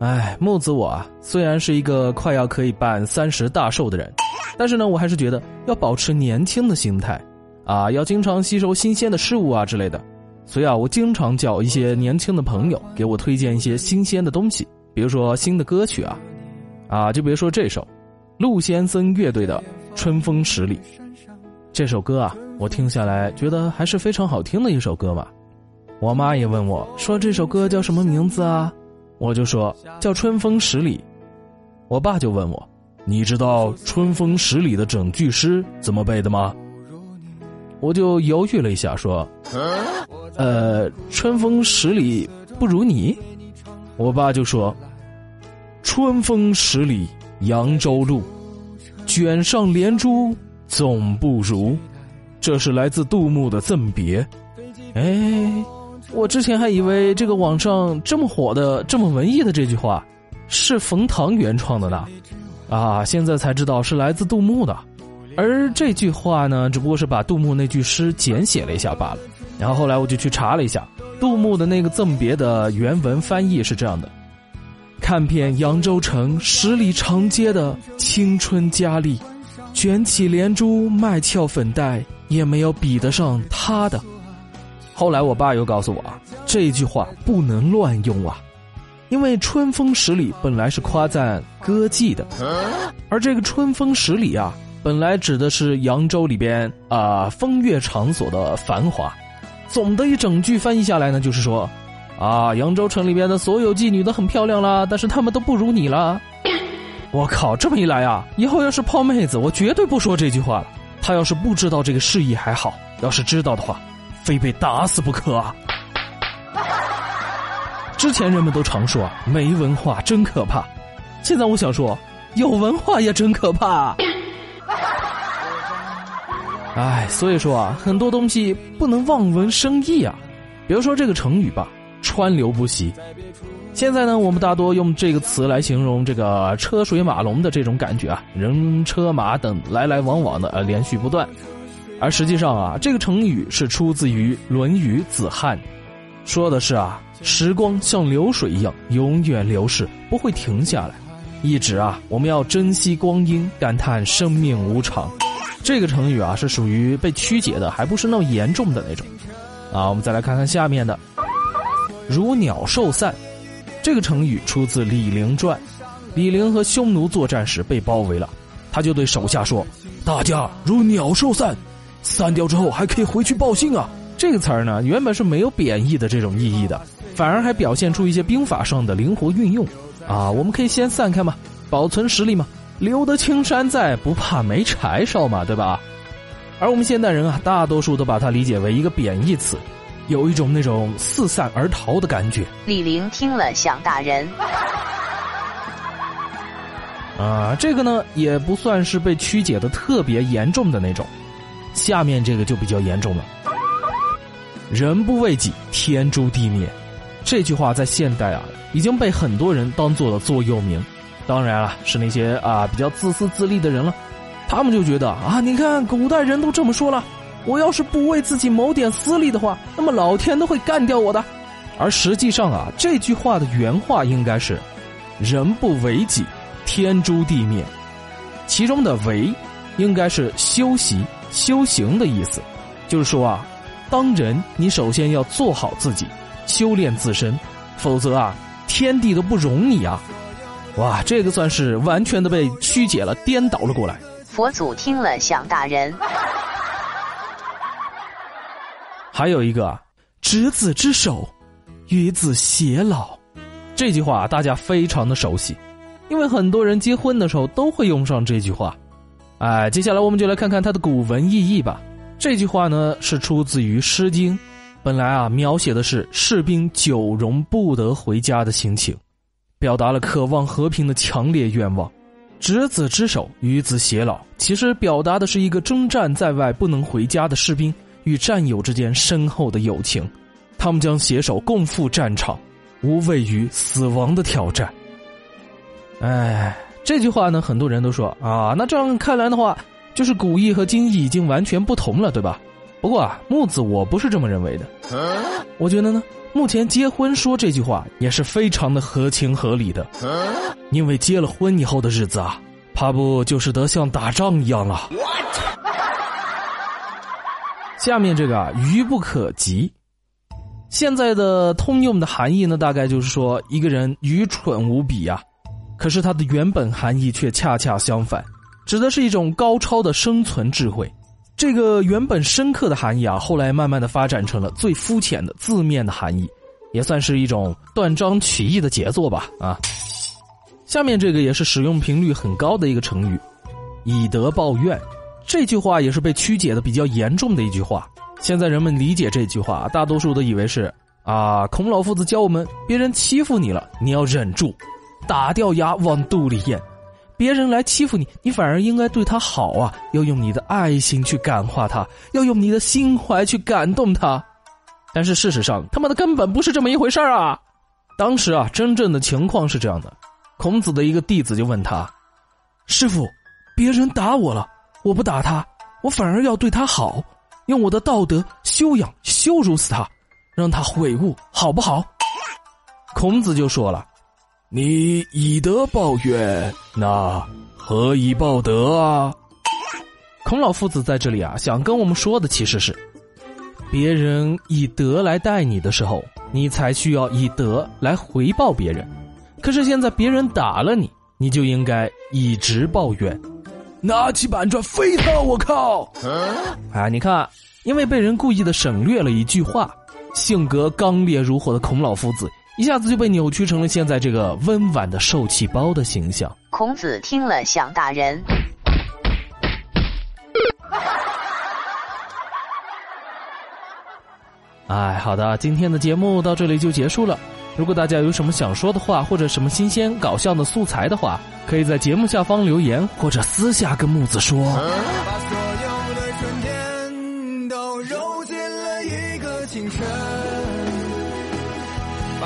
哎，木子我啊，虽然是一个快要可以办三十大寿的人，但是呢，我还是觉得要保持年轻的心态，啊，要经常吸收新鲜的事物啊之类的。所以啊，我经常叫一些年轻的朋友给我推荐一些新鲜的东西，比如说新的歌曲啊，啊，就比如说这首陆先生乐队的《春风十里》这首歌啊，我听下来觉得还是非常好听的一首歌嘛。我妈也问我说这首歌叫什么名字啊？我就说叫《春风十里》，我爸就问我：“你知道《春风十里》的整句诗怎么背的吗？”我就犹豫了一下，说：“呃，春风十里不如你。”我爸就说：“春风十里扬州路，卷上连珠总不如。”这是来自杜牧的赠别。哎。我之前还以为这个网上这么火的、这么文艺的这句话，是冯唐原创的呢，啊，现在才知道是来自杜牧的，而这句话呢，只不过是把杜牧那句诗简写了一下罢了。然后后来我就去查了一下，杜牧的那个赠别的原文翻译是这样的：看遍扬州城十里长街的青春佳丽，卷起连珠卖俏粉黛，也没有比得上他的。后来我爸又告诉我啊，这句话不能乱用啊，因为“春风十里”本来是夸赞歌妓的，而这个“春风十里”啊，本来指的是扬州里边啊风月场所的繁华。总的一整句翻译下来呢，就是说，啊，扬州城里边的所有妓女都很漂亮啦，但是她们都不如你啦。我靠，这么一来啊，以后要是泡妹子，我绝对不说这句话了。他要是不知道这个示意还好，要是知道的话。非被打死不可啊！之前人们都常说，没文化真可怕。现在我想说，有文化也真可怕。哎，所以说啊，很多东西不能望文生义啊。比如说这个成语吧，“川流不息”。现在呢，我们大多用这个词来形容这个车水马龙的这种感觉啊，人车马等来来往往的呃连续不断。而实际上啊，这个成语是出自于《论语·子罕》，说的是啊，时光像流水一样永远流逝，不会停下来，一直啊，我们要珍惜光阴，感叹生命无常。这个成语啊，是属于被曲解的，还不是那么严重的那种。啊，我们再来看看下面的“如鸟兽散”，这个成语出自《李陵传》，李陵和匈奴作战时被包围了，他就对手下说：“大家如鸟兽散。”散掉之后还可以回去报信啊！这个词儿呢，原本是没有贬义的这种意义的，反而还表现出一些兵法上的灵活运用啊！我们可以先散开嘛，保存实力嘛，留得青山在，不怕没柴烧嘛，对吧？而我们现代人啊，大多数都把它理解为一个贬义词，有一种那种四散而逃的感觉。李玲听了想打人啊！这个呢，也不算是被曲解的特别严重的那种。下面这个就比较严重了，“人不为己，天诛地灭”，这句话在现代啊已经被很多人当做了座右铭。当然了，是那些啊比较自私自利的人了，他们就觉得啊，你看古代人都这么说了，我要是不为自己谋点私利的话，那么老天都会干掉我的。而实际上啊，这句话的原话应该是“人不为己，天诛地灭”，其中的“为”应该是修习。修行的意思，就是说啊，当人你首先要做好自己，修炼自身，否则啊，天地都不容你啊！哇，这个算是完全的被曲解了，颠倒了过来。佛祖听了想打人。还有一个，执子之手，与子偕老，这句话大家非常的熟悉，因为很多人结婚的时候都会用上这句话。哎，接下来我们就来看看它的古文意义吧。这句话呢是出自于《诗经》，本来啊描写的是士兵久容不得回家的心情，表达了渴望和平的强烈愿望。执子之手，与子偕老，其实表达的是一个征战在外不能回家的士兵与战友之间深厚的友情，他们将携手共赴战场，无畏于死亡的挑战。哎。这句话呢，很多人都说啊，那这样看来的话，就是古意和今意已经完全不同了，对吧？不过啊，木子我不是这么认为的。我觉得呢，目前结婚说这句话也是非常的合情合理的，因为结了婚以后的日子啊，怕不就是得像打仗一样了。下面这个啊，愚不可及。现在的通用的含义呢，大概就是说一个人愚蠢无比呀。可是它的原本含义却恰恰相反，指的是一种高超的生存智慧。这个原本深刻的含义啊，后来慢慢的发展成了最肤浅的字面的含义，也算是一种断章取义的杰作吧。啊，下面这个也是使用频率很高的一个成语，“以德报怨”。这句话也是被曲解的比较严重的一句话。现在人们理解这句话，大多数都以为是啊，孔老夫子教我们，别人欺负你了，你要忍住，打掉牙往肚里咽。别人来欺负你，你反而应该对他好啊！要用你的爱心去感化他，要用你的心怀去感动他。但是事实上，他妈的根本不是这么一回事啊！当时啊，真正的情况是这样的：孔子的一个弟子就问他：“师傅，别人打我了，我不打他，我反而要对他好，用我的道德修养羞辱死他，让他悔悟，好不好？”孔子就说了。你以德报怨，那何以报德啊？孔老夫子在这里啊，想跟我们说的其实是：别人以德来待你的时候，你才需要以德来回报别人。可是现在别人打了你，你就应该以直报怨，拿起板砖飞他！我靠！啊，你看，因为被人故意的省略了一句话，性格刚烈如火的孔老夫子。一下子就被扭曲成了现在这个温婉的受气包的形象。孔子听了想打人。哎，好的，今天的节目到这里就结束了。如果大家有什么想说的话，或者什么新鲜搞笑的素材的话，可以在节目下方留言，或者私下跟木子说。把所有的春天都揉进了一个清晨。